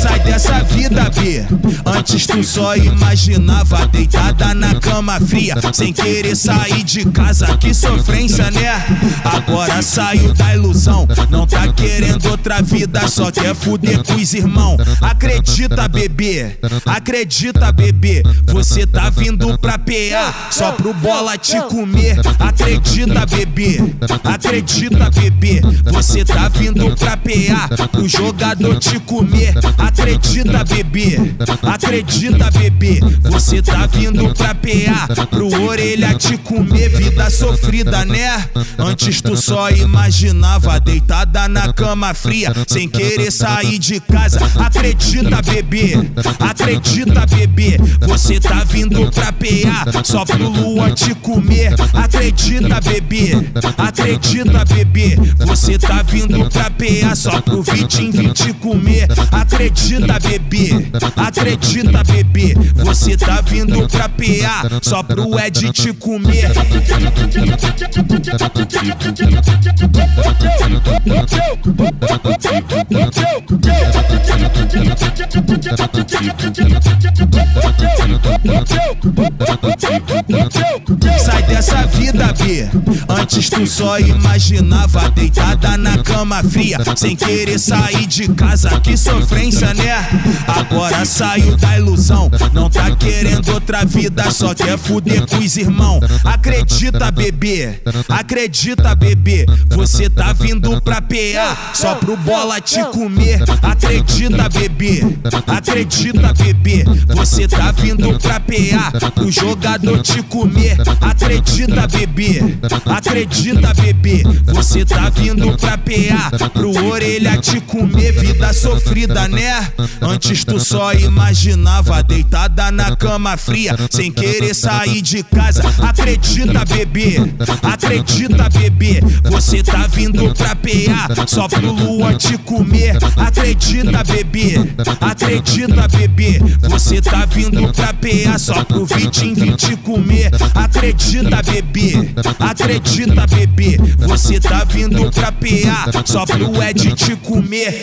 Sai dessa vida, B. Antes tu só imaginava deitada na cama fria, sem querer sair de casa. Que sofrência, né? Agora saiu da ilusão. Querendo outra vida, só quer fuder com os irmãos. Acredita, bebê. Acredita, bebê. Você tá vindo pra PA só pro bola te comer. Acredita, bebê. Acredita, bebê. Você tá vindo pra PA pro jogador te comer. Acredita, bebê. Acredita, bebê. Você tá vindo pra PA pro orelha te comer. Vida sofrida, né? Antes tu só imaginava deitada na cama fria, sem querer sair de casa. Acredita, bebê. Acredita, bebê. Tá vindo pra PA só pro Luan te comer. Acredita, bebê. Acredita, bebê. Você tá vindo pra PA só pro Vitinho vir te comer. Acredita, bebê. Acredita, bebê. Você tá vindo pra PA só pro Ed te comer. Sai dessa vida, B. Antes tu só imaginava deitada na cama fria, sem querer sair de casa. Que sofrência, né? Agora saiu da ilusão. Querendo outra vida, só quer fuder com os irmãos. Acredita, bebê. Acredita, bebê. Você tá vindo pra PA só pro bola te comer. Acredita, bebê. Acredita, bebê. Você tá vindo pra PA pro jogador te comer. Acredita, bebê. Acredita, bebê. Você tá vindo pra PA pro orelha te comer. Vida sofrida, né? Antes tu só imaginava deitada na cama fria, sem querer sair de casa. Acredita, bebê. Acredita, bebê. Você tá vindo pra PA só pro Luan te comer. Acredita, bebê. Acredita, bebê. Você tá vindo pra PA só pro Vitinho vir te comer. Acredita, bebê. Acredita, bebê. Você tá vindo pra PA só pro Ed te comer.